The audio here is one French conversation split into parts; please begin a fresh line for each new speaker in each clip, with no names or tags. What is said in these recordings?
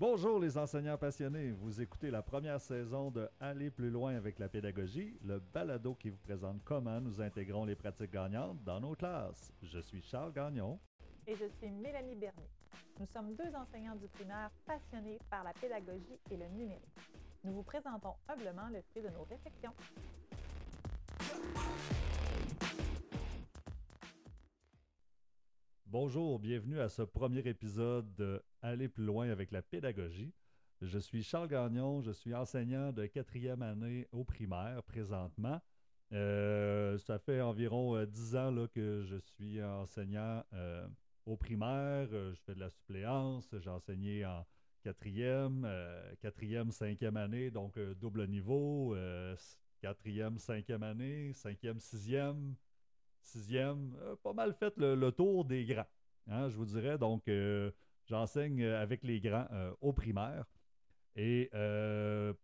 Bonjour les enseignants passionnés, vous écoutez la première saison de Aller plus loin avec la pédagogie, le balado qui vous présente comment nous intégrons les pratiques gagnantes dans nos classes. Je suis Charles Gagnon.
Et je suis Mélanie Bernier. Nous sommes deux enseignants du primaire passionnés par la pédagogie et le numérique. Nous vous présentons humblement le fruit de nos réflexions.
Bonjour, bienvenue à ce premier épisode de Aller plus loin avec la pédagogie. Je suis Charles Gagnon, je suis enseignant de quatrième année au primaire présentement. Euh, ça fait environ euh, dix ans là, que je suis enseignant euh, au primaire. je fais de la suppléance. J'ai enseigné en quatrième, quatrième, cinquième année, donc double niveau. quatrième, cinquième année, cinquième, sixième, sixième, pas mal fait le, tour des grands, hein, je vous dirais. Donc, j'enseigne avec les grands euh, au primaire. Et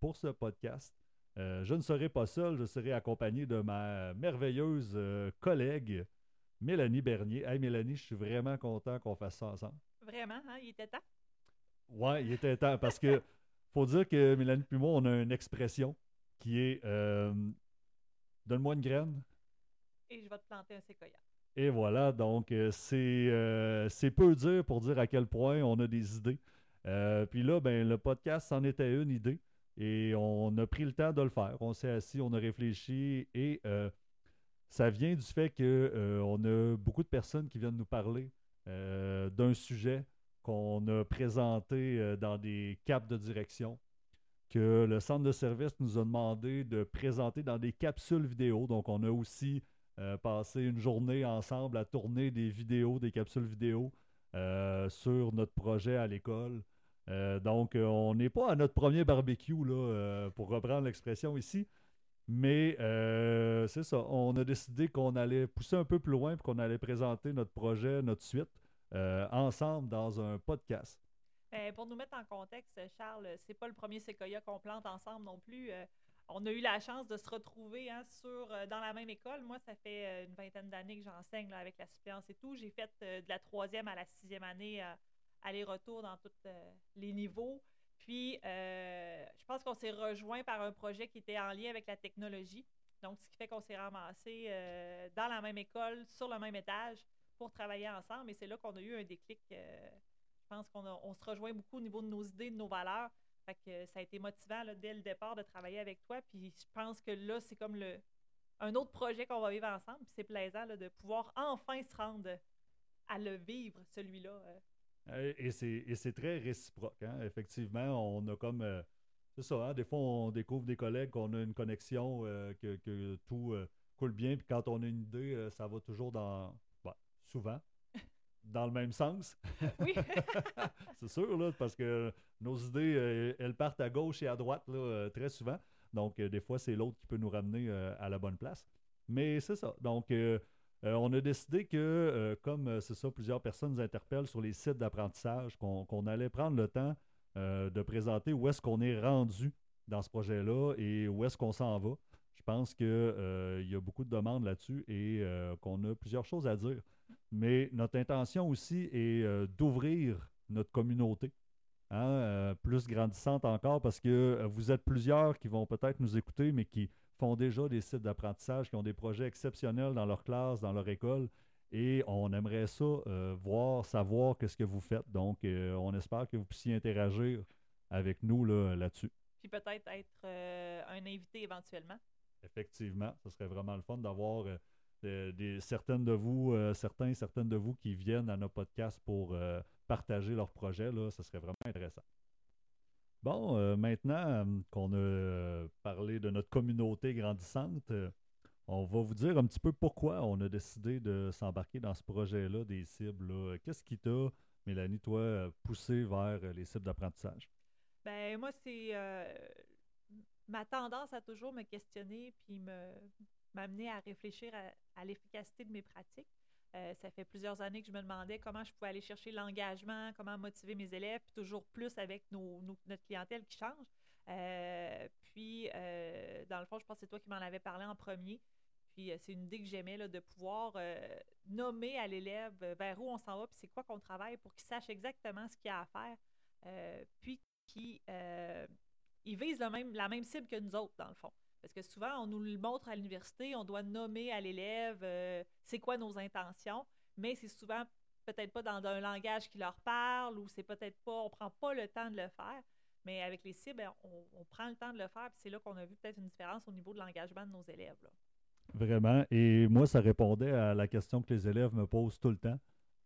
pour ce podcast, je ne serai pas seul, je serai accompagné de ma merveilleuse collègue Mélanie Bernier. Hey Mélanie, je suis vraiment content qu'on fasse ça ensemble.
Vraiment, hein? Il était temps?
Ouais, il était temps parce que faut dire que Mélanie et moi, on a une expression qui est Donne-moi une graine,
et je vais te planter un séquoia.
Et voilà, donc euh, euh, c'est peu dire pour dire à quel point on a des idées. Euh, puis là, ben, le podcast, c'en était une idée. Et on a pris le temps de le faire. On s'est assis, on a réfléchi et ça vient du fait qu'on a beaucoup de personnes qui viennent nous parler d'un sujet qu'on a présenté dans des caps de direction, que le centre de service nous a demandé de présenter dans des capsules vidéo. Donc, on a aussi euh, passer une journée ensemble à tourner des vidéos, des capsules vidéo euh, sur notre projet à l'école. Euh, donc, on n'est pas à notre premier barbecue, là, pour reprendre l'expression ici. Mais c'est ça, on a décidé qu'on allait pousser un peu plus loin et qu'on allait présenter notre projet, notre suite, ensemble dans un podcast.
Ben, pour nous mettre en contexte, Charles, c'est pas le premier séquoia qu'on plante ensemble non plus on a eu la chance de se retrouver hein, sur, euh, dans la même école. Moi, ça fait euh, une vingtaine d'années que j'enseigne avec la suppléance et tout. J'ai fait euh, de la troisième à la sixième année aller-retour dans tous les niveaux. Puis, je pense qu'on s'est rejoint par un projet qui était en lien avec la technologie. Donc, ce qui fait qu'on s'est ramassé dans la même école, sur le même étage, pour travailler ensemble. Et c'est là qu'on a eu un déclic. je pense qu'on on se rejoint beaucoup au niveau de nos idées, de nos valeurs. Fait que ça a été motivant dès le départ de travailler avec toi. Puis je pense que là, c'est comme le un autre projet qu'on va vivre ensemble. Puis c'est plaisant de pouvoir enfin se rendre à le vivre, celui-là.
Euh. Et c'est très réciproque. Hein. Effectivement, on a comme. Euh, c'est ça, hein. des fois, on découvre des collègues qu'on a une connexion, euh, que, tout coule bien. Puis quand on a une idée, ça va toujours dans. Bah, souvent, dans le même sens.
Oui.
c'est sûr, là, parce que nos idées, euh, elles partent à gauche et à droite là, euh, très souvent. Donc, euh, des fois, c'est l'autre qui peut nous ramener à la bonne place. Mais c'est ça. Donc, on a décidé que, comme c'est ça, plusieurs personnes nous interpellent sur les sites d'apprentissage, qu'on allait prendre le temps de présenter où est-ce qu'on est rendu dans ce projet-là et où est-ce qu'on s'en va. Je pense qu'il y a beaucoup de demandes là-dessus et qu'on a plusieurs choses à dire. Mais notre intention aussi est euh, d'ouvrir notre communauté, hein, euh, plus grandissante encore, parce que euh, vous êtes plusieurs qui vont peut-être nous écouter, mais qui font déjà des sites d'apprentissage, qui ont des projets exceptionnels dans leur classe, dans leur école. Et on aimerait ça voir, savoir qu'est-ce que vous faites. Donc, on espère que vous puissiez interagir avec nous là-dessus.
Puis peut-être être un invité éventuellement.
Effectivement, ce serait vraiment le fun d'avoir des, certaines de vous, euh, certains, certaines de vous qui viennent à nos podcasts pour euh, partager leurs projets, ce serait vraiment intéressant. Bon, euh, maintenant qu'on a parlé de notre communauté grandissante, on va vous dire un petit peu pourquoi on a décidé de s'embarquer dans ce projet-là des cibles. Qu'est-ce qui t'a, Mélanie, toi, poussé vers les cibles d'apprentissage?
Ben moi, c'est ma tendance à toujours me questionner puis me m'amener à réfléchir à, l'efficacité de mes pratiques. Euh, ça fait plusieurs années que je me demandais comment je pouvais aller chercher l'engagement, comment motiver mes élèves, puis toujours plus avec notre clientèle qui change. Euh, puis, euh, dans le fond, je pense que c'est toi qui m'en avais parlé en premier. Puis, c'est une idée que j'aimais, de pouvoir nommer à l'élève vers où on s'en va, puis c'est quoi qu'on travaille pour qu'il sache exactement ce qu'il a à faire. puis qui ils visent la même, la même cible que nous autres, dans le fond. Parce que souvent, on nous le montre à l'université, on doit nommer à l'élève c'est quoi nos intentions, mais c'est souvent peut-être pas dans un langage qui leur parle ou c'est peut-être pas, on prend pas le temps de le faire. Mais avec les cibles, ben, on, prend le temps de le faire, puis c'est là qu'on a vu peut-être une différence au niveau de l'engagement de nos élèves.
Vraiment. Et moi, ça répondait à la question que les élèves me posent tout le temps.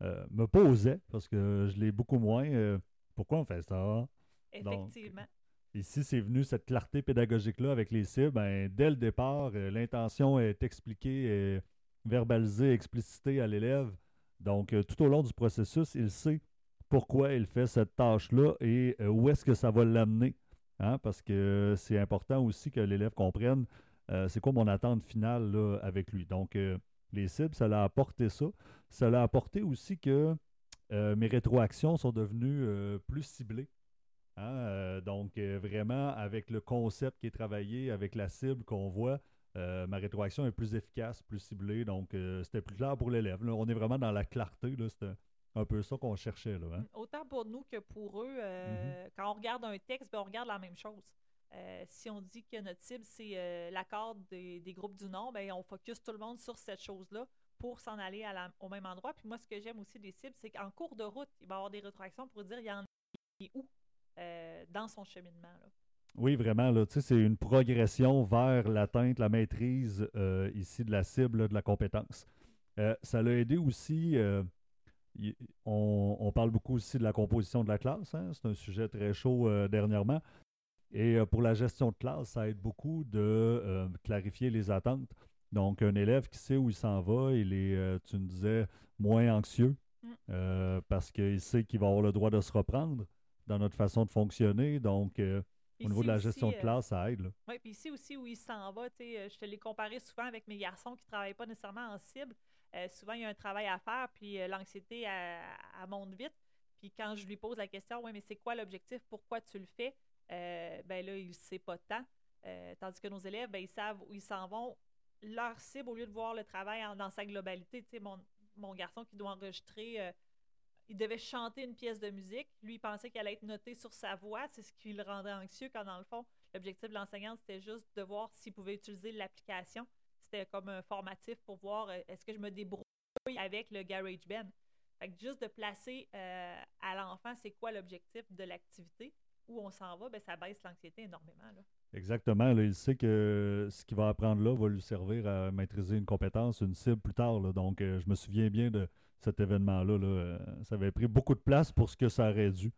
Euh, me posaient, parce que je l'ai beaucoup moins. Euh, pourquoi on fait ça?
Effectivement.
Ici, c'est venu cette clarté pédagogique-là avec les cibles. Ben, dès le départ, euh, l'intention est expliquée, verbalisée, explicitée à l'élève. Donc, tout au long du processus, il sait pourquoi il fait cette tâche-là et euh, où est-ce que ça va l'amener. Hein, parce que c'est important aussi que l'élève comprenne euh, c'est quoi mon attente finale avec lui. Donc, euh, les cibles, ça l'a apporté ça. Ça l'a apporté aussi que mes rétroactions sont devenues plus ciblées. Hein, donc, vraiment, avec le concept qui est travaillé, avec la cible qu'on voit, ma rétroaction est plus efficace, plus ciblée. Donc, c'était plus clair pour l'élève. On est vraiment dans la clarté. Là, un peu ça qu'on cherchait. Là, hein.
Autant pour nous que pour eux, euh, mm-hmm. quand on regarde un texte, ben, on regarde la même chose. Euh, si on dit que notre cible, c'est euh, l'accord des, groupes du nom, ben, on focus tout le monde sur cette chose-là pour s'en aller à au même endroit. Puis moi, ce que j'aime aussi des cibles, c'est qu'en cours de route, il va y avoir des rétroactions pour dire il y en a où? Dans son cheminement.
Oui, vraiment. c'est une progression vers l'atteinte, la maîtrise ici de la cible, de la compétence. ça l'a aidé aussi on, parle beaucoup aussi de la composition de la classe. Hein. C'est un sujet très chaud euh, dernièrement. Et euh, pour la gestion de classe, ça aide beaucoup de euh, clarifier les attentes. Donc, un élève qui sait où il s'en va, il est, tu me disais, moins anxieux mm. parce qu'il sait qu'il va avoir le droit de se reprendre dans notre façon de fonctionner. Donc, au niveau de la gestion de classe, ça aide.
Oui, puis ici aussi où il s'en va, je te l'ai comparé souvent avec mes garçons qui ne travaillent pas nécessairement en cible. Euh, souvent, il y a un travail à faire, puis euh, l'anxiété, elle, monte vite. Puis quand je lui pose la question, oui, mais c'est quoi l'objectif? Pourquoi tu le fais? Euh, ben là, il ne sait pas tant. tandis que nos élèves, ben, ils savent où ils s'en vont. Leur cible, au lieu de voir le travail dans sa globalité, tu sais, mon, mon, garçon qui doit enregistrer, il devait chanter une pièce de musique. Lui, il pensait qu'elle allait être notée sur sa voix. C'est ce qui le rendait anxieux quand, dans le fond, l'objectif de l'enseignante, c'était juste de voir s'il pouvait utiliser l'application c'était comme un formatif pour voir euh, est-ce que je me débrouille avec le GarageBand. Fait juste de placer euh, à l'enfant c'est quoi l'objectif de l'activité, où on s'en va, ben, ça baisse l'anxiété énormément.
Exactement. il sait que ce qu'il va apprendre là va lui servir à maîtriser une compétence, une cible plus tard. Donc, euh, je me souviens bien de cet événement-là. ça avait pris beaucoup de place pour ce que ça aurait dû.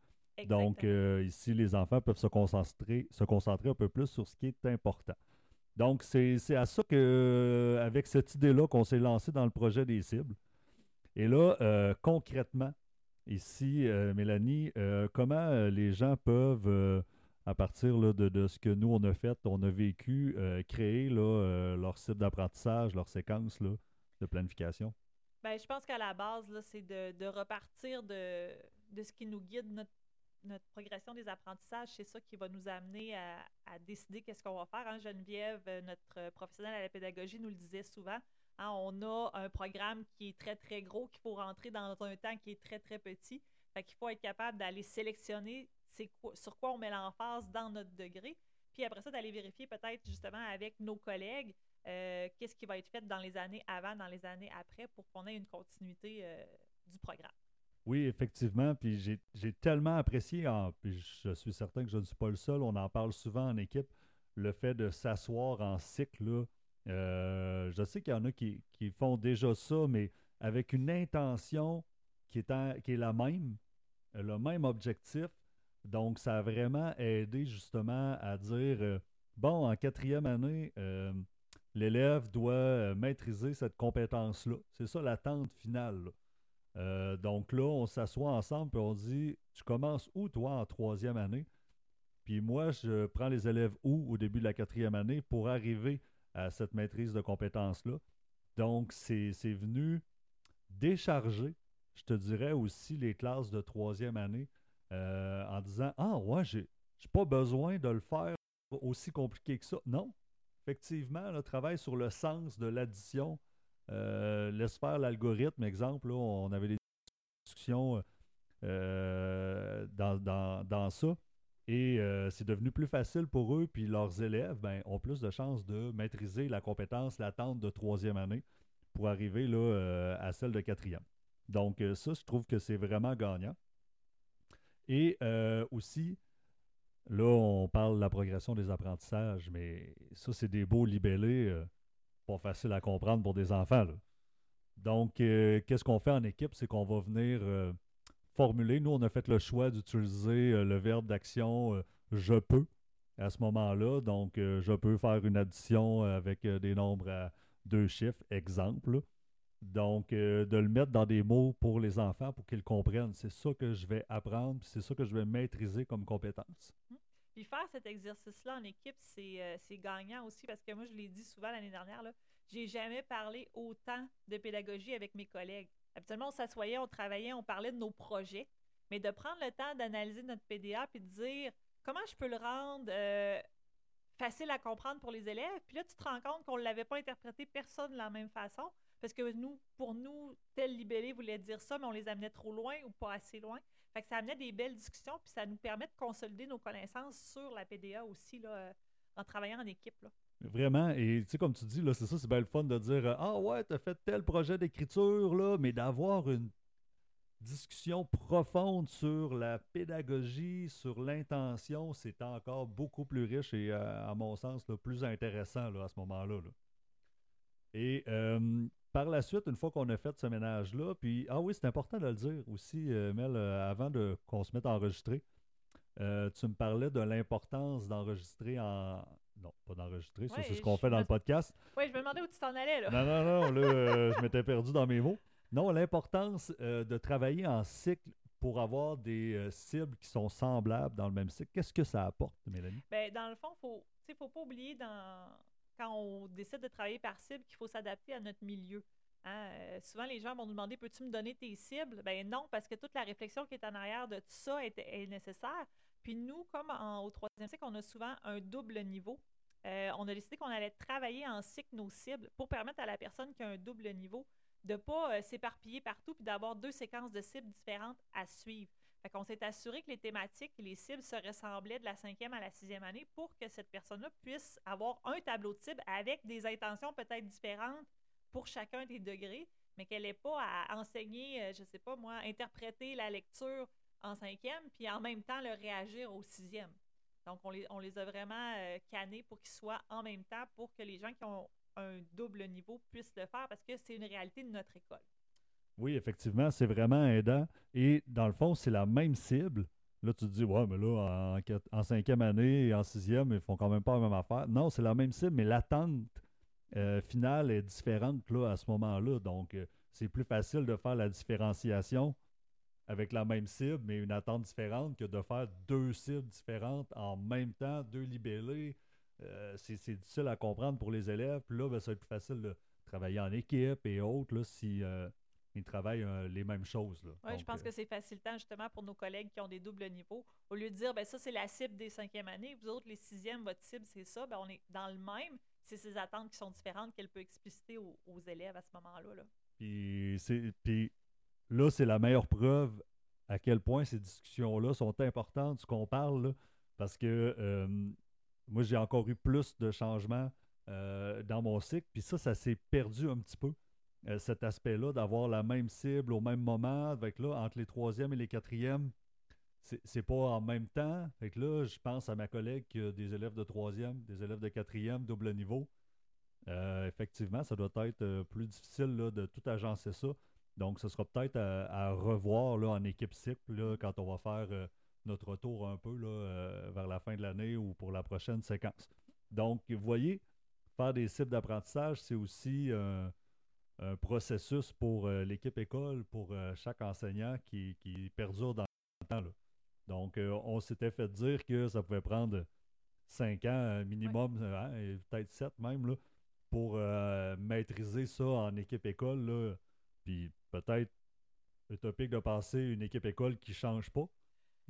Donc, ici, les enfants peuvent se concentrer, se concentrer un peu plus sur ce qui est important. Donc, c'est à ça que, euh, avec cette idée-là, qu'on s'est lancé dans le projet des cibles. Et là, euh, concrètement, ici, euh, Mélanie, comment les gens peuvent, à partir de, ce que nous, on a fait, on a vécu, créer leur cible d'apprentissage, leur séquence de planification?
Bien, je pense qu'à la base, c'est de, repartir de, de ce qui nous guide, notre notre progression des apprentissages, c'est ça qui va nous amener à, décider qu'est-ce qu'on va faire. Hein. Geneviève, euh, notre professionnelle à la pédagogie, nous le disait souvent. Hein, on a un programme qui est très, très gros, qu'il faut rentrer dans un temps qui est très, très petit. Fait qu'il faut être capable d'aller sélectionner sur quoi on met l'emphase dans notre degré. Puis après ça, d'aller vérifier peut-être justement avec nos collègues euh, qu'est-ce qui va être fait dans les années avant, dans les années après pour qu'on ait une continuité euh, du programme.
Oui, effectivement. Puis j'ai tellement apprécié, puis je suis certain que je ne suis pas le seul, on en parle souvent en équipe, le fait de s'asseoir en cycle. Euh, je sais qu'il y en a qui, font déjà ça, mais avec une intention qui est, qui est la même, le même objectif. Donc, ça a vraiment aidé justement à dire, euh, bon, en quatrième année, euh, l'élève doit maîtriser cette compétence-là. C'est ça l'attente finale. Euh, donc là, on s'assoit ensemble et on dit Tu commences où, toi, en troisième année? Puis moi, je prends les élèves où au début de la quatrième année pour arriver à cette maîtrise de compétences-là. Donc, c'est venu décharger, je te dirais aussi, les classes de troisième année euh, en disant Ah, ouais, j'ai pas besoin de le faire aussi compliqué que ça. Non. Effectivement, le travail sur le sens de l'addition, euh, laisse faire l'algorithme, exemple, on avait des discussions euh, dans, dans, ça. Et c'est devenu plus facile pour eux, puis leurs élèves ben, ont plus de chances de maîtriser la compétence latente de troisième année pour arriver là, à celle de quatrième. Donc, ça, je trouve que c'est vraiment gagnant. Et aussi, Là, on parle de la progression des apprentissages, mais ça, c'est des beaux libellés, euh, pas facile à comprendre pour des enfants. Donc, euh, qu'est-ce qu'on fait en équipe? C'est qu'on va venir euh, formuler. Nous, on a fait le choix d'utiliser le verbe d'action je peux à ce moment-là. Donc, je peux faire une addition avec des nombres à deux chiffres, exemple. Donc, de le mettre dans des mots pour les enfants pour qu'ils comprennent. C'est ça que je vais apprendre, c'est ça que je vais maîtriser comme compétence.
Mmh. Puis faire cet exercice-là en équipe, euh, c'est gagnant aussi parce que moi, je l'ai dit souvent l'année dernière, j'ai jamais parlé autant de pédagogie avec mes collègues. Habituellement, on s'assoyait, on travaillait, on parlait de nos projets, mais de prendre le temps d'analyser notre PDA puis de dire comment je peux le rendre euh, facile à comprendre pour les élèves. Puis là, tu te rends compte qu'on ne l'avait pas interprété personne de la même façon. Parce que nous, pour nous, tel libellé voulait dire ça, mais on les amenait trop loin ou pas assez loin. Fait que ça amenait des belles discussions, puis ça nous permet de consolider nos connaissances sur la PDA aussi, là, euh, en travaillant en équipe. Là.
Vraiment, et tu sais, comme tu dis, là, c'est ça, c'est bien le fun de dire euh, Ah ouais, t'as fait tel projet d'écriture, là, mais d'avoir une discussion profonde sur la pédagogie, sur l'intention, c'est encore beaucoup plus riche et, euh, à mon sens, le plus intéressant là, à ce moment-là. Là. Et par la suite, une fois qu'on a fait ce ménage-là, puis, ah oui, c'est important de le dire aussi, euh, Mel, euh, avant de, qu'on se mette à enregistrer, euh, tu me parlais de l'importance d'enregistrer en. Non, pas d'enregistrer, ça, c'est ce qu'on fait dans le podcast.
Oui, je me demandais où tu t'en allais, là.
Non, non, non, là, je m'étais perdu dans mes mots. Non, l'importance de travailler en cycle pour avoir des cibles qui sont semblables dans le même cycle. Qu'est-ce que ça apporte, Mélanie?
Bien, dans le fond, il ne faut pas oublier dans, quand on décide de travailler par cible qu'il faut s'adapter à notre milieu. Hein? Euh, souvent, les gens vont nous demander Peux-tu me donner tes cibles? Ben non, parce que toute la réflexion qui est en arrière de tout ça est, nécessaire. Puis nous, comme au troisième cycle, on a souvent un double niveau. Euh, on a décidé qu'on allait travailler en cycle nos cibles pour permettre à la personne qui a un double niveau de ne pas euh, s'éparpiller partout puis d'avoir deux séquences de cibles différentes à suivre. Qu'on s'est assuré que les thématiques et les cibles se ressemblaient de la cinquième à la sixième année pour que cette personne-là puisse avoir un tableau de cibles avec des intentions peut-être différentes pour chacun des degrés, mais qu'elle n'ait pas à enseigner, euh, je ne sais pas moi, interpréter la lecture en cinquième, puis en même temps le réagir au sixième. Donc, on les, on a vraiment euh, cannés pour qu'ils soient en même temps pour que les gens qui ont un double niveau puissent le faire parce que c'est une réalité de notre école.
Oui, effectivement, c'est vraiment aidant. Et dans le fond, c'est la même cible. Là, tu te dis, ouais, mais là, en, cinquième année et en sixième, ils font quand même pas la même affaire. Non, c'est la même cible, mais l'attente euh, finale est différente là, à ce moment-là. Donc, euh, c'est plus facile de faire la différenciation avec la même cible, mais une attente différente que de faire deux cibles différentes en même temps, deux libellés. Euh, c'est difficile à comprendre pour les élèves. Puis là, ben, ça va être plus facile de travailler en équipe et autres là, si ils travaillent euh, les mêmes choses.
Oui, je pense euh, que c'est facilitant justement pour nos collègues qui ont des doubles niveaux. Au lieu de dire, ben ça, c'est la cible des cinquièmes années, vous autres, les sixièmes, votre cible, c'est ça, ben, on est dans le même. C'est ces attentes qui sont différentes qu'elle peut expliciter aux, élèves à ce moment-là. Là.
Puis, puis là, c'est la meilleure preuve à quel point ces discussions-là sont importantes, ce qu'on parle, parce que euh, moi, j'ai encore eu plus de changements dans mon cycle, puis ça, ça s'est perdu un petit peu. Euh, cet aspect-là, d'avoir la même cible au même moment, avec là, entre les troisièmes et les quatrièmes, c'est pas en même temps. Fait là, je pense à ma collègue qui a des élèves de troisième, des élèves de quatrième, double niveau. Euh, effectivement, ça doit être euh, plus difficile de tout agencer ça. Donc, ce sera peut-être à, revoir là, en équipe cycle quand on va faire notre retour un peu là, vers la fin de l'année ou pour la prochaine séquence. Donc, vous voyez, faire des cibles d'apprentissage, c'est aussi processus pour euh, l'équipe école, pour euh, chaque enseignant qui, perdure dans le temps. Donc, euh, on s'était fait dire que ça pouvait prendre cinq ans minimum, hein, et peut-être sept même, là, pour maîtriser ça en équipe école. Puis peut-être utopique de passer une équipe école qui ne change pas.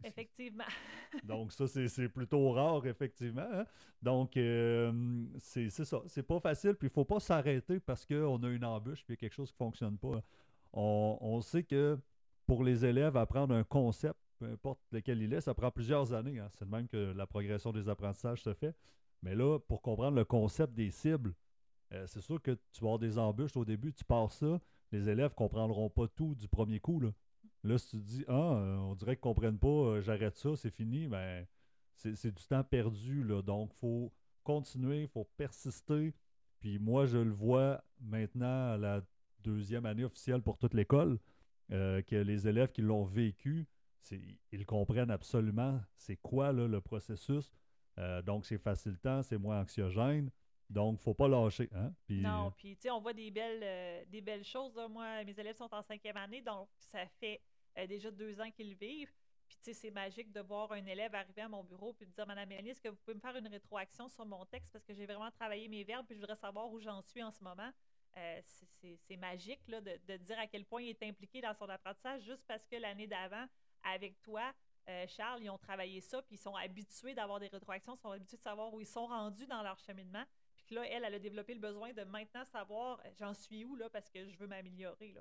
Effectivement.
Donc, ça, c'est plutôt rare, effectivement. Hein. Donc, euh, c'est ça. C'est pas facile. Puis, il faut pas s'arrêter parce qu'on a une embûche puis quelque chose qui fonctionne pas. On, sait que pour les élèves, apprendre un concept, peu importe lequel il est, ça prend plusieurs années. Hein. C'est de même que la progression des apprentissages se fait. Mais là, pour comprendre le concept des cibles, euh, c'est sûr que tu vas avoir des embûches au début, tu pars ça, les élèves ne comprendront pas tout du premier coup. Là si tu te dis, ah, euh, on dirait qu'ils ne comprennent pas, euh, j'arrête ça, c'est fini, ben, c'est du temps perdu. Là, donc, il faut continuer, il faut persister. Puis moi, je le vois maintenant à la deuxième année officielle pour toute l'école, que les élèves qui l'ont vécu, ils comprennent absolument c'est quoi le processus. donc, c'est facilitant, c'est moins anxiogène. Donc, faut pas lâcher. Hein?
non, euh, puis tu sais, on voit des belles, euh, des belles choses. Moi, mes élèves sont en cinquième année, donc ça fait euh, déjà deux ans qu'ils vivent. Puis tu sais, c'est magique de voir un élève arriver à mon bureau puis me dire Madame Mélanie, est-ce que vous pouvez me faire une rétroaction sur mon texte parce que j'ai vraiment travaillé mes verbes puis je voudrais savoir où j'en suis en ce moment? c'est magique là, de, dire à quel point il est impliqué dans son apprentissage juste parce que l'année d'avant, avec toi, Charles, ils ont travaillé ça, puis ils sont habitués d'avoir des rétroactions, ils sont habitués de savoir où ils sont rendus dans leur cheminement là, elle, elle a développé le besoin de maintenant savoir euh, j'en suis où là parce que je veux m'améliorer.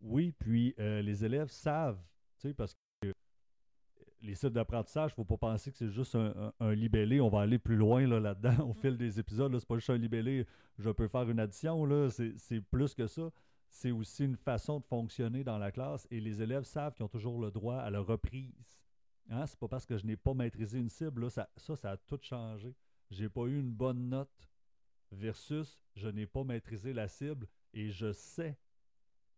Oui, puis euh, les élèves savent, tu sais, parce que euh, les sites d'apprentissage, il ne faut pas penser que c'est juste un, libellé. On va aller plus loin là, dedans au mm. fil des épisodes. Ce n'est pas juste un libellé, je peux faire une addition. Là, c'est, plus que ça. C'est aussi une façon de fonctionner dans la classe et les élèves savent qu'ils ont toujours le droit à la reprise. Hein? C'est pas parce que je n'ai pas maîtrisé une cible, là, ça, ça, ça a tout changé. J'ai pas eu une bonne note versus je n'ai pas maîtrisé la cible et je sais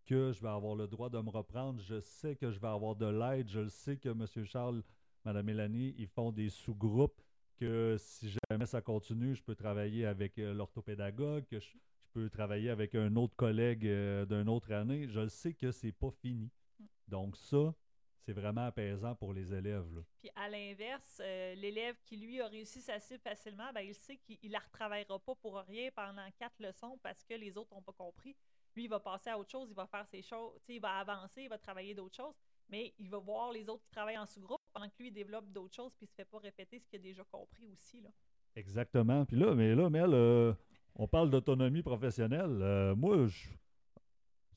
que je vais avoir le droit de me reprendre, je sais que je vais avoir de l'aide, je le sais que M. Charles, Mme Mélanie, ils font des sous-groupes, que si jamais ça continue, je peux travailler avec euh, l'orthopédagogue, que je, peux travailler avec un autre collègue euh, d'une autre année. Je le sais que c'est pas fini. Donc ça, c'est vraiment apaisant pour les élèves.
Puis à l'inverse, euh, l'élève qui, lui, a réussi sa cible facilement, ben, il sait qu'il ne la retravaillera pas pour rien pendant quatre leçons parce que les autres n'ont pas compris. Lui, il va passer à autre chose, il va faire ses choses, il va avancer, il va travailler d'autres choses, mais il va voir les autres qui travaillent en sous-groupe pendant que lui, il développe d'autres choses puis il ne se fait pas répéter ce qu'il a déjà compris aussi. Là.
Exactement. Puis là, mais là, Mel, euh, on parle d'autonomie professionnelle. Euh, moi, je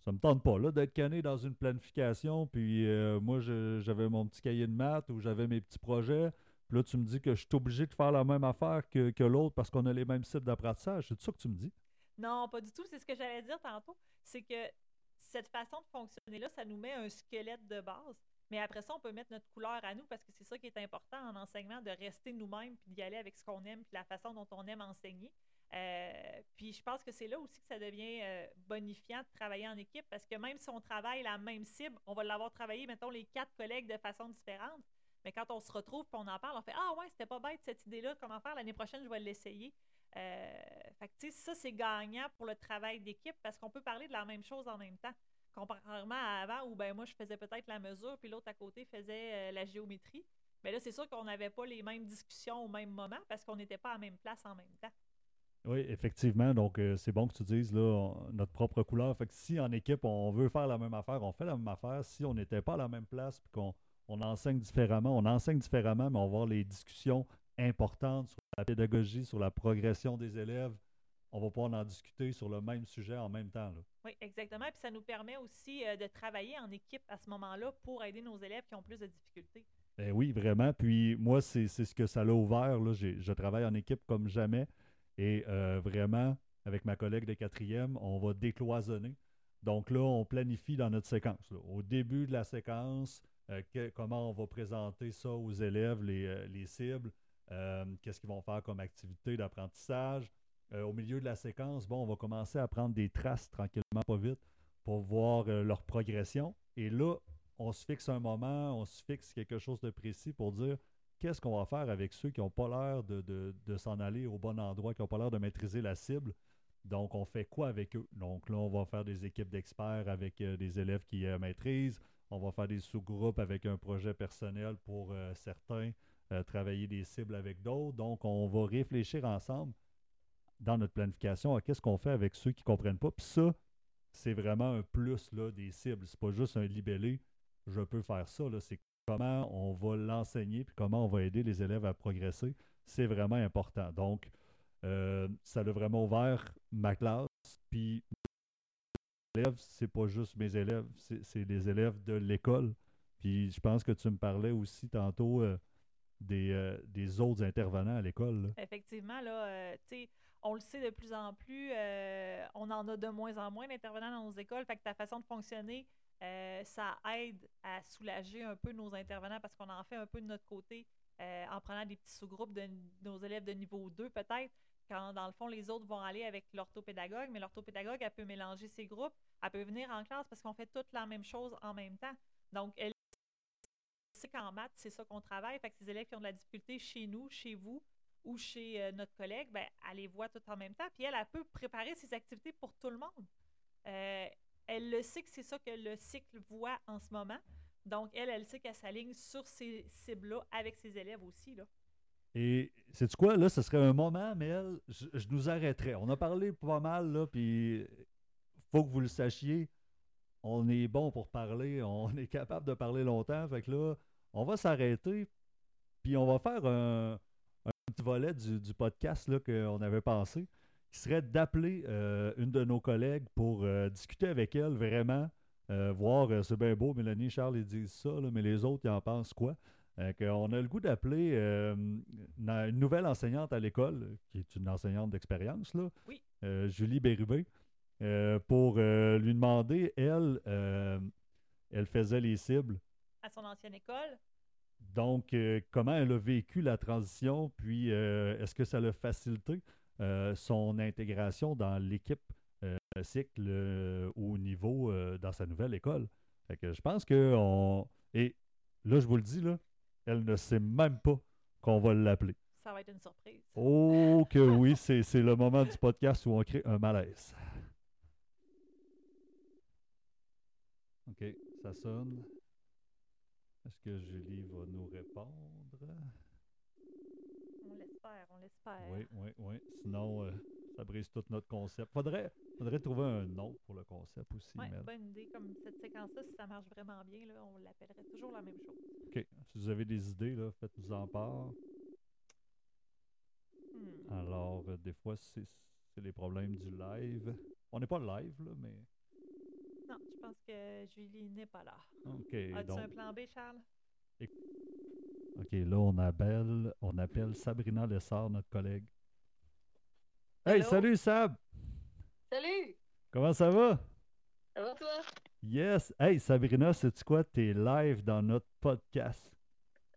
ça me tente pas d'être canné dans une planification. Puis euh, moi, j'avais mon petit cahier de maths où j'avais mes petits projets. Puis là, tu me dis que je suis obligé de faire la même affaire que, l'autre parce qu'on a les mêmes sites d'apprentissage. C'est ça que tu me dis?
Non, pas du tout. C'est ce que j'allais dire tantôt. C'est que cette façon de fonctionner-là, ça nous met un squelette de base. Mais après ça, on peut mettre notre couleur à nous parce que c'est ça qui est important en enseignement, de rester nous-mêmes puis d'y aller avec ce qu'on aime puis la façon dont on aime enseigner. Euh, puis je pense que c'est là aussi que ça devient euh, bonifiant de travailler en équipe parce que même si on travaille la même cible, on va l'avoir travaillé, mettons, les quatre collègues de façon différente. Mais quand on se retrouve et on en parle, on fait Ah ouais, c'était pas bête cette idée-là, comment faire? L'année prochaine, je vais l'essayer. Euh, fait que, ça, c'est gagnant pour le travail d'équipe parce qu'on peut parler de la même chose en même temps. Comparément à avant où ben moi, je faisais peut-être la mesure, puis l'autre à côté faisait la géométrie. Mais là, c'est sûr qu'on n'avait pas les mêmes discussions au même moment parce qu'on n'était pas à la même place en même temps.
Oui, effectivement. Donc, euh, c'est bon que tu dises là, notre propre couleur. Fait que si en équipe, on veut faire la même affaire, on fait la même affaire. Si on n'était pas à la même place puis qu'on on enseigne différemment, on enseigne différemment, mais on va les discussions importantes sur la pédagogie, sur la progression des élèves. On va pouvoir en discuter sur le même sujet en même temps. Là.
Oui, exactement. Puis ça nous permet aussi euh, de travailler en équipe à ce moment-là pour aider nos élèves qui ont plus de difficultés.
Ben oui, vraiment. Puis moi, c'est ce que ça l'a ouvert. Là. Je travaille en équipe comme jamais. Et euh, vraiment, avec ma collègue de quatrième, on va décloisonner. Donc là, on planifie dans notre séquence. Au début de la séquence, euh, comment on va présenter ça aux élèves, les, euh, cibles, qu'est-ce qu'ils vont faire comme activité d'apprentissage? au milieu de la séquence, bon, on va commencer à prendre des traces tranquillement, pas vite, pour voir leur progression. Et là, on se fixe un moment, on se fixe quelque chose de précis pour dire qu'est-ce qu'on va faire avec ceux qui n'ont pas l'air de, s'en aller au bon endroit, qui n'ont pas l'air de maîtriser la cible? Donc, on fait quoi avec eux? Donc là, on va faire des équipes d'experts avec euh, des élèves qui euh, maîtrisent. On va faire des sous-groupes avec un projet personnel pour euh, certains, travailler des cibles avec d'autres. Donc, on va réfléchir ensemble dans notre planification à qu'est-ce qu'on fait avec ceux qui ne comprennent pas. Puis ça, c'est vraiment un plus là, des cibles. Ce n'est pas juste un libellé. Je peux faire ça. C'est comment on va l'enseigner puis comment on va aider les élèves à progresser, c'est vraiment important. Donc, euh, ça a vraiment ouvert ma classe. Puis, élèves, c'est pas juste mes élèves, c'est les élèves de l'école. Puis je pense que tu me parlais aussi tantôt euh, des, euh, des, autres intervenants à l'école.
Effectivement, là, euh, on le sait de plus en plus, on en a de moins en moins d'intervenants dans nos écoles. Fait que ta façon de fonctionner, ça aide à soulager un peu nos intervenants parce qu'on en fait un peu de notre côté en prenant des petits sous-groupes de nos élèves de niveau 2 peut-être quand dans le fond les autres vont aller avec l'orthopédagogue, mais l'orthopédagogue, elle peut mélanger ses groupes, elle peut venir en classe parce qu'on fait toute la même chose en même temps. Donc, elle sait qu'en maths, c'est ça qu'on travaille. Fait que ces élèves qui ont de la difficulté chez nous, chez vous ou chez euh, notre collègue, ben, elle les voit tout en même temps. Puis elle, elle peut préparer ses activités pour tout le monde. Euh, elle le sait que c'est ça que le cycle voit en ce moment. Donc, elle, elle sait qu'elle s'aligne sur ces cibles-là avec ses élèves aussi. Là.
Et c'est quoi, là, ce serait un moment, mais je, je, nous arrêterais. On a parlé pas mal, là, puis faut que vous le sachiez, on est bon pour parler, on est capable de parler longtemps. Fait que là, on va s'arrêter, puis on va faire un, petit volet du, podcast qu'on avait pensé, qui serait d'appeler euh, une de nos collègues pour euh, discuter avec elle vraiment, euh, voir, c'est bien beau, Mélanie, Charles, ils disent ça, mais les autres, ils en pensent quoi? On a le goût d'appeler une nouvelle enseignante à l'école, qui est une enseignante d'expérience, là, Julie Bérubé, pour lui demander, elle, elle faisait les cibles.
À son ancienne école.
Donc, comment elle a vécu la transition, puis est-ce que ça l'a facilité son intégration dans l'équipe cycle au niveau dans sa nouvelle école? que je pense que on. Et là, je vous le dis, là, elle ne sait même pas qu'on va l'appeler.
Ça va être une surprise.
Oh que oui, c'est le moment du podcast où on crée un malaise. OK, ça sonne. Est-ce que Julie va nous répondre?
On l'espère, on l'espère.
Oui, oui, oui. Sinon, euh, ça brise tout notre concept. Faudrait, faudrait trouver un nom pour le concept aussi.
Oui, bonne idée. Comme cette séquence-là, si ça marche vraiment bien, là, on l'appellerait toujours la même chose.
OK. Si vous avez des idées, faites-nous en part. Hmm. Alors, euh, des fois, c'est les problèmes du live. On n'est pas live, là, mais.
Non, je pense que Julie n'est pas là.
OK.
As-tu un plan B, Charles?
OK, là, on appelle, on appelle Sabrina Lessard, notre collègue. Hey, salut Sab!
Salut!
Comment ça va?
Ça va toi?
Yes! Hey Sabrina, sais-tu quoi? T'es live dans notre podcast.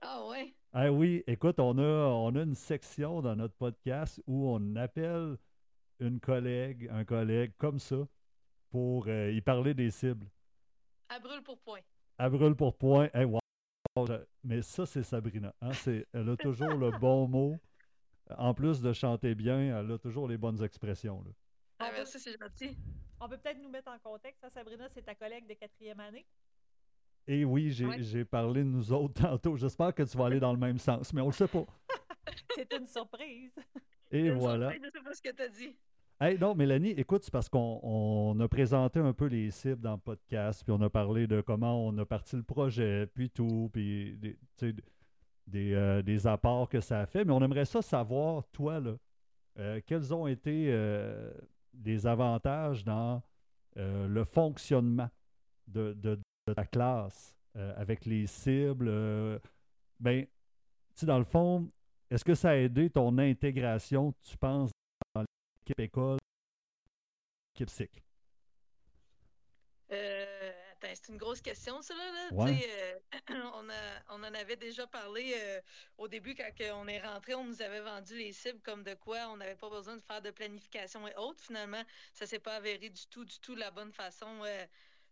Ah ouais?
Ah oui, écoute, on a, on a une section dans notre podcast où on appelle une collègue, un collègue comme ça pour euh, y parler des cibles.
À brûle pour point.
À brûle pour point. Hey, wow. Mais ça, c'est Sabrina. Hein? Elle a toujours le bon mot en plus de chanter bien, elle a toujours les bonnes expressions. Là.
Ah, merci, c'est gentil.
On peut peut-être nous mettre en contexte. Hein, Sabrina, c'est ta collègue de quatrième année.
Et oui, j'ai parlé de nous autres tantôt. J'espère que tu vas aller dans le même sens, mais on le sait pas.
c'est une surprise.
Et voilà.
Je sais pas ce que tu as dit.
Non, Mélanie, écoute, c'est parce qu'on a présenté un peu les cibles dans le podcast, puis on a parlé de comment on a parti le projet, puis tout, puis euh, des, apports que ça a fait. Mais on aimerait ça savoir, toi, là, euh, quels ont été euh, les avantages dans le fonctionnement de, de, ta classe avec les cibles. ben, dans le fond, est-ce que ça a aidé ton intégration, tu penses, dans l'équipe école, l'équipe cycle?
c'est une grosse question, ça. Là, euh, on, on en avait déjà parlé euh, au début quand on est rentré. On nous avait vendu les cibles comme de quoi on n'avait pas besoin de faire de planification et autres. Finalement, ça s'est pas avéré du tout, du tout la bonne façon euh,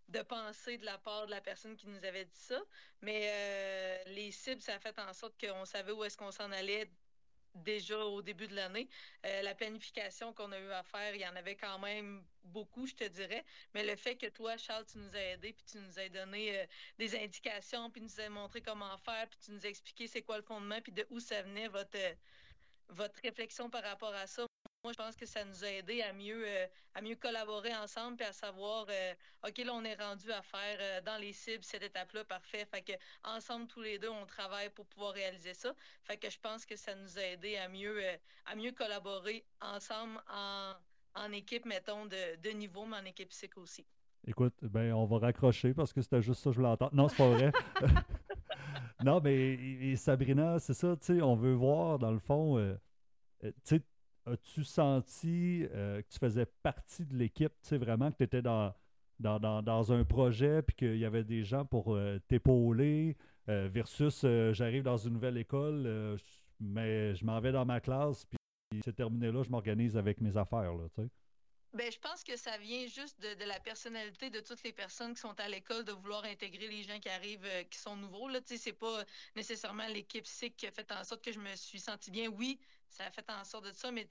de penser de la part de la personne qui nous avait dit ça. Mais les cibles, ça a fait en sorte qu'on savait où est-ce qu'on s'en allait déjà au début de l'année. Euh, la planification qu'on a eu à faire, il y en avait quand même beaucoup, je te dirais. Mais le fait que toi, Charles, tu nous as aidés, puis tu nous as donné euh, des indications, puis nous as montré comment faire, puis tu nous as expliqué c'est quoi le fondement, puis de où ça venait votre, votre réflexion par rapport à ça moi, je pense que ça nous a aidé à mieux, euh, à mieux collaborer ensemble puis à savoir, euh, OK, là, on est rendu à faire euh, dans les cibles cette étape-là, parfait. Fait que ensemble, tous les deux, on travaille pour pouvoir réaliser ça. Fait que je pense que ça nous a aidé à mieux, à mieux collaborer ensemble en, en équipe, mettons, de, de niveau, mais en équipe psych aussi.
Écoute, ben, on va raccrocher parce que c'était juste ça que je voulais entendre. Non, c'est pas vrai. non, mais Sabrina, c'est ça, tu sais, on veut voir, dans le fond, euh, tu sais, as-tu senti euh, que tu faisais partie de l'équipe, tu sais, vraiment que tu étais dans, dans, un projet, puis qu'il y avait des gens pour t'épauler, versus j'arrive dans une nouvelle école, mais je m'en vais dans ma classe, puis c'est terminé là, je m'organise avec mes affaires, tu sais?
Ben, je pense que ça vient juste de, la personnalité de toutes les personnes qui sont à l'école de vouloir intégrer les gens qui arrivent, euh, qui sont nouveaux. Là, c'est pas nécessairement l'équipe SIC qui a fait en sorte que je me suis senti bien. Oui, ça a fait en sorte de ça, mais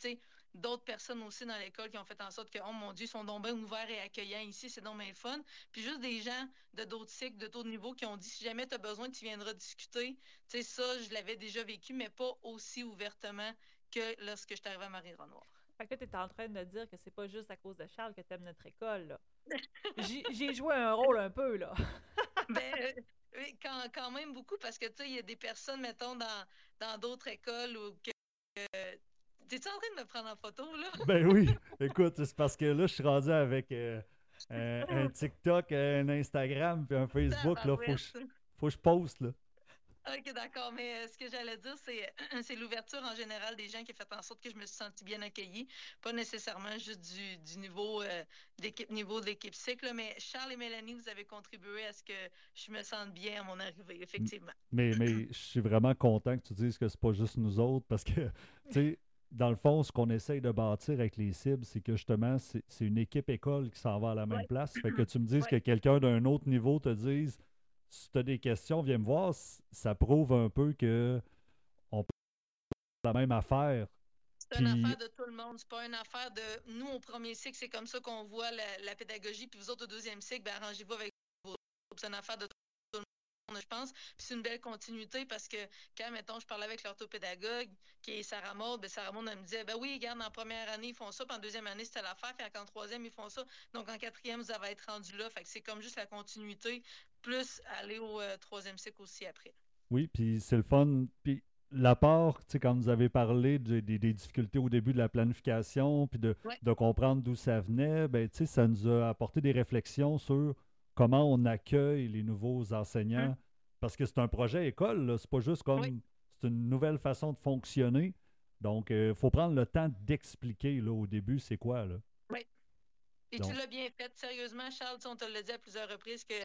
d'autres personnes aussi dans l'école qui ont fait en sorte que, oh mon Dieu, ils sont donc bien ouverts et accueillants ici, c'est donc bien fun. Puis juste des gens de d'autres cycles, de d'autres niveaux qui ont dit, si jamais tu as besoin, tu viendras discuter. Ça, je l'avais déjà vécu, mais pas aussi ouvertement que lorsque je suis arrivée à Marie-Renoir.
Fait que tu es en train de dire que c'est pas juste à cause de Charles que tu aimes notre école. Là. J'ai joué un rôle un peu, là.
ben, oui, quand, quand, même beaucoup, parce que, tu sais, il y a des personnes, mettons, dans d'autres écoles où que. Euh, T'es-tu en train de me prendre en photo, là?
ben oui. Écoute, c'est parce que là, je suis rendu avec euh, un, TikTok, un Instagram, puis un Facebook, là. Faut, faut que je poste, là.
OK, d'accord. Mais euh, ce que j'allais dire, c'est, c'est l'ouverture en général des gens qui a fait en sorte que je me suis sentie bien accueillie. Pas nécessairement juste du, du niveau euh, d'équipe niveau de l'équipe cycle, mais Charles et Mélanie, vous avez contribué à ce que je me sente bien à mon arrivée, effectivement.
Mais, mais je suis vraiment content que tu dises que c'est pas juste nous autres parce que, tu sais, dans le fond, ce qu'on essaye de bâtir avec les cibles, c'est que justement, c'est, une équipe école qui s'en va à la même place. Fait que tu me dises que quelqu'un d'un autre niveau te dise si tu as des questions, viens me voir. Ça prouve un peu que on peut faire la même affaire.
C'est une affaire de tout le monde. C'est pas une affaire de nous au premier cycle, c'est comme ça qu'on voit la, pédagogie, puis vous autres au deuxième cycle, ben, arrangez-vous avec vos. C'est une affaire de je pense. Puis c'est une belle continuité parce que quand, mettons, je parlais avec l'orthopédagogue, qui est Sarah Maud, ben Sarah Maud, elle me disait, ben oui, regarde, en première année, ils font ça, puis en deuxième année, c'était l'affaire, puis en troisième, ils font ça. Donc, en quatrième, vous allez être rendu là. Fait que c'est comme juste la continuité, plus aller au euh, troisième cycle aussi après.
Oui, puis c'est le fun. Puis tu sais, quand vous avez parlé des, difficultés au début de la planification, puis de, de comprendre d'où ça venait, ben, tu sais, ça nous a apporté des réflexions sur comment on accueille les nouveaux enseignants. Hum. Parce que c'est un projet école, c'est pas juste comme. C'est une nouvelle façon de fonctionner. Donc, il euh, faut prendre le temps d'expliquer là, au début c'est quoi. Là.
Oui. Et tu l'as bien fait. Sérieusement, Charles, on te l'a dit à plusieurs reprises que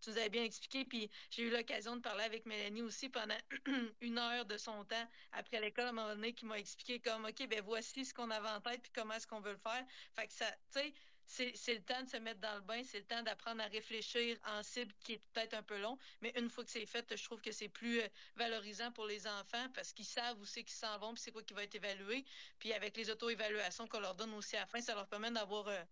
tu nous avais bien expliqué. Puis j'ai eu l'occasion de parler avec Mélanie aussi pendant une heure de son temps après l'école à un moment donné qui m'a expliqué comme OK, ben voici ce qu'on avait en tête puis comment est-ce qu'on veut le faire. Fait que ça, tu sais, c'est le temps de se mettre dans le bain, c'est le temps d'apprendre à réfléchir en cible qui est peut-être un peu long, mais une fois que c'est fait, je trouve que c'est plus euh, valorisant pour les enfants parce qu'ils savent où c'est qu'ils s'en vont, puis c'est quoi qui va être évalué. Puis avec les auto-évaluations qu'on leur donne aussi à la fin, ça leur permet d'avoir euh,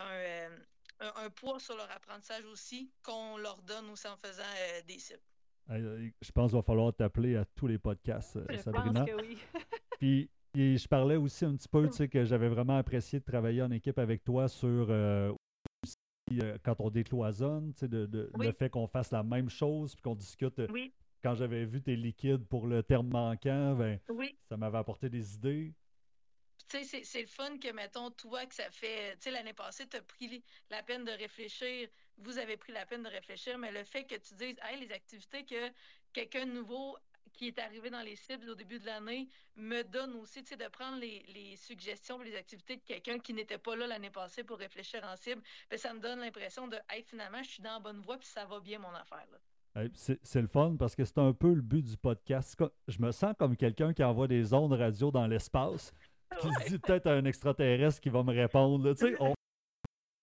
euh, un, poids sur leur apprentissage aussi qu'on leur donne aussi en faisant des cibles.
Je pense qu'il va falloir t'appeler à tous les podcasts,
je
Sabrina.
Pense que oui.
Puis et je parlais aussi un petit peu, tu sais, que j'avais vraiment apprécié de travailler en équipe avec toi sur euh, euh, quand on décloisonne, tu sais, de, le fait qu'on fasse la même chose, puis qu'on discute. Euh, quand j'avais vu tes liquides pour le terme manquant, ben, ça m'avait apporté des idées.
Tu sais, c'est le fun que, mettons, toi, que ça fait, tu sais, l'année passée, tu as pris la peine de réfléchir, vous avez pris la peine de réfléchir, mais le fait que tu dises, hey, les activités que quelqu'un de nouveau qui est arrivé dans les cibles au début de l'année me donne aussi de prendre les, les suggestions les activités de quelqu'un qui n'était pas là l'année passée pour réfléchir en cible. Ben, ça me donne l'impression de hey, finalement, je suis dans la bonne voie puis ça va bien mon affaire.
c'est le fun parce que c'est un peu le but du podcast. Je me sens comme quelqu'un qui envoie des ondes radio dans l'espace, qui se dit peut-être un extraterrestre qui va me répondre. Tu sais, on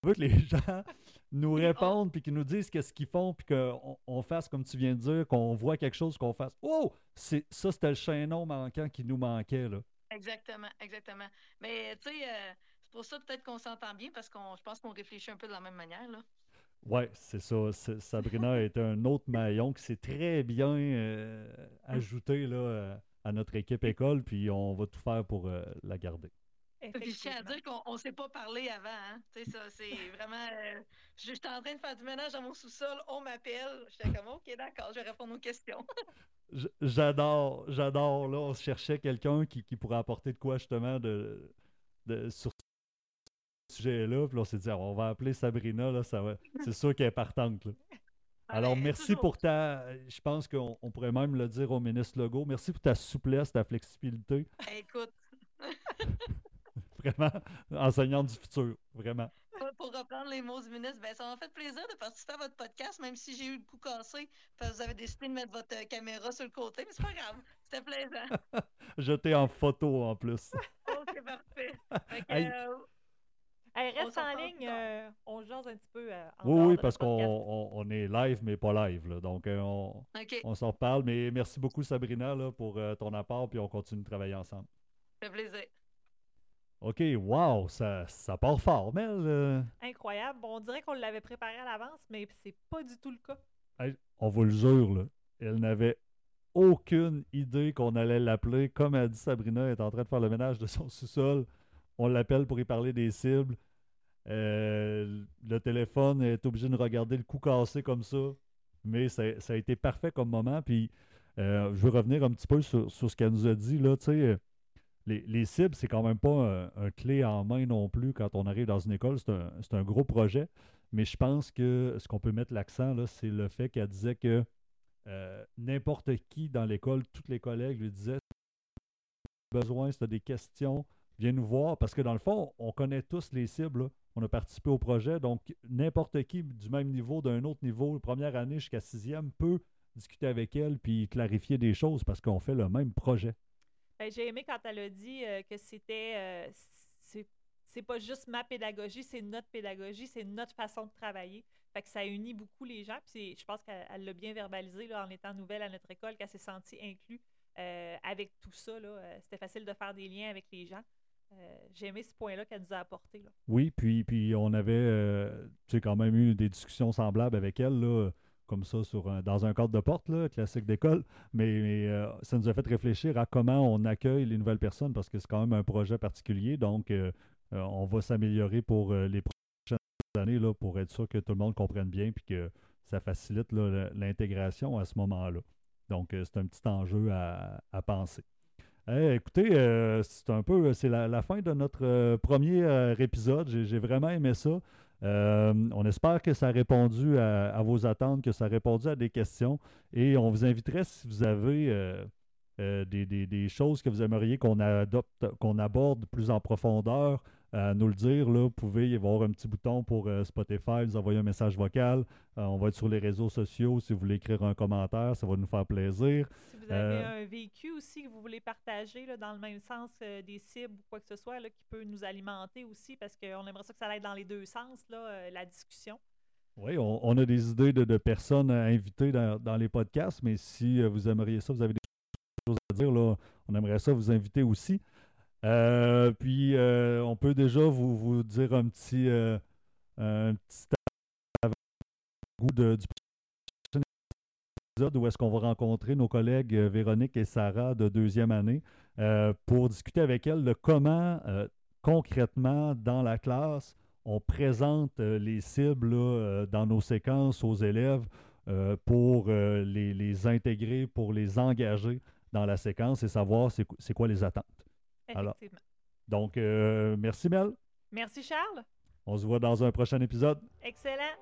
veut que les gens nous répondent puis qu'ils nous disent qu'est-ce qu'ils font puis qu'on on fasse comme tu viens de dire, qu'on voit quelque chose, qu'on fasse Oh! C'est, ça, c'était le chaînon manquant qui nous manquait. Là.
Exactement, exactement. Mais tu sais, euh, c'est pour ça peut-être qu'on s'entend bien parce qu'on je pense qu'on réfléchit un peu de la même manière. Là.
Oui, c'est ça. Sabrina est un autre maillon qui s'est très bien euh, ajouté là, à notre équipe école, puis on va tout faire pour euh, la garder.
je tiens à dire qu'on ne s'est pas parlé avant. Hein? Ça, c'est vraiment. J'étais en train de faire du ménage dans mon sous-sol, on m'appelle. J'étais comme, OK, d'accord, je vais répondre aux questions.
j'adore, j'adore. Là, on cherchait quelqu'un qui, qui, pourrait apporter de quoi, justement, de, de sur sujet-là. Puis on s'est dit, ah, on va appeler Sabrina, là, ça va... c'est sûr qu'elle est partante. Alors, merci pour ta. Je pense qu'on pourrait même le dire au ministre Legault. Merci pour ta souplesse, ta flexibilité.
Écoute.
vraiment, enseignante du futur. Vraiment.
Pour reprendre les mots du ministre, ben, ça m'a fait plaisir de participer à votre podcast, même si j'ai eu le coup cassé, parce que vous avez décidé de mettre votre euh, caméra sur le côté, mais c'est pas grave. C'était plaisant.
Jeté en photo en plus.
oh, c'est parfait. Euh,
reste en ligne, euh, on jase un petit peu. Euh,
oui, oui, parce qu'on on, est live, mais pas live. donc, euh, on, on s'en reparle. Mais merci beaucoup, Sabrina, là, pour ton apport, puis on continue de travailler ensemble.
Ça fait plaisir.
OK, wow, ça, ça part fort, Mel.
Incroyable. Bon, on dirait qu'on l'avait préparé à l'avance, mais c'est pas du tout le cas.
on vous le jure, là, elle n'avait aucune idée qu'on allait l'appeler. Comme a dit Sabrina, elle est en train de faire le ménage de son sous-sol on l'appelle pour y parler des cibles. Euh, le téléphone est obligé de regarder le coup cassé comme ça. Mais ça, a été parfait comme moment. Puis euh, je veux revenir un petit peu sur, ce qu'elle nous a dit. Là, les, les cibles, c'est quand même pas un, clé en main non plus quand on arrive dans une école. C'est un, gros projet. Mais je pense que ce qu'on peut mettre l'accent, c'est le fait qu'elle disait que euh, n'importe qui dans l'école, tous les collègues lui disaient besoin, si tu as des questions, viens nous voir parce que dans le fond, on connaît tous les cibles. On a participé au projet, donc n'importe qui du même niveau, d'un autre niveau, première année jusqu'à sixième, peut discuter avec elle puis clarifier des choses parce qu'on fait le même projet.
Ben, j'ai aimé quand elle a dit euh, que c'était euh, c'est pas juste ma pédagogie, c'est notre pédagogie, c'est notre façon de travailler. Fait que ça unit beaucoup les gens. Puis je pense qu'elle l'a bien verbalisé là, en étant nouvelle à notre école, qu'elle s'est sentie inclue euh, avec tout ça. C'était facile de faire des liens avec les gens. Euh, j'ai aimé ce point-là qu'elle nous a apporté.
Oui, puis, puis on avait euh, quand même eu des discussions semblables avec elle, là, comme ça, sur dans un cadre de porte, là, classique d'école. Mais, euh, ça nous a fait réfléchir à comment on accueille les nouvelles personnes parce que c'est quand même un projet particulier. Donc, on va s'améliorer pour les prochaines années là, pour être sûr que tout le monde comprenne bien puis que ça facilite l'intégration à ce moment-là. Donc, c'est un petit enjeu à penser écoutez, euh, c'est un peu, c'est la, fin de notre euh, premier euh, épisode. J'ai vraiment aimé ça. on espère que ça a répondu à, vos attentes, que ça a répondu à des questions. Et on vous inviterait, si vous avez des, des, choses que vous aimeriez qu'on adopte, qu'on aborde plus en profondeur, à nous le dire. Là, vous pouvez y avoir un petit bouton pour euh, Spotify, nous envoyer un message vocal. Euh, on va être sur les réseaux sociaux. Si vous voulez écrire un commentaire, ça va nous faire plaisir.
Si vous avez euh, un vécu aussi que vous voulez partager là, dans le même sens des cibles ou quoi que ce soit là, qui peut nous alimenter aussi, parce qu'on aimerait ça que ça aille dans les deux sens, là, la discussion.
Oui, on, a des idées de, personnes à inviter dans, dans, les podcasts, mais si vous aimeriez ça, vous avez des choses à dire, là, on aimerait ça vous inviter aussi. Euh, puis, euh, on peut déjà vous, vous dire un petit, euh, un petit goût de, du prochain épisode où est-ce qu'on va rencontrer nos collègues Véronique et Sarah de deuxième année pour discuter avec elles de comment, concrètement, dans la classe, on présente les cibles dans nos séquences aux élèves pour les, les, intégrer, pour les engager dans la séquence et savoir c'est quoi les attentes.
Effectivement.
donc, euh, merci Mel.
Merci Charles.
On se voit dans un prochain épisode.
Excellent.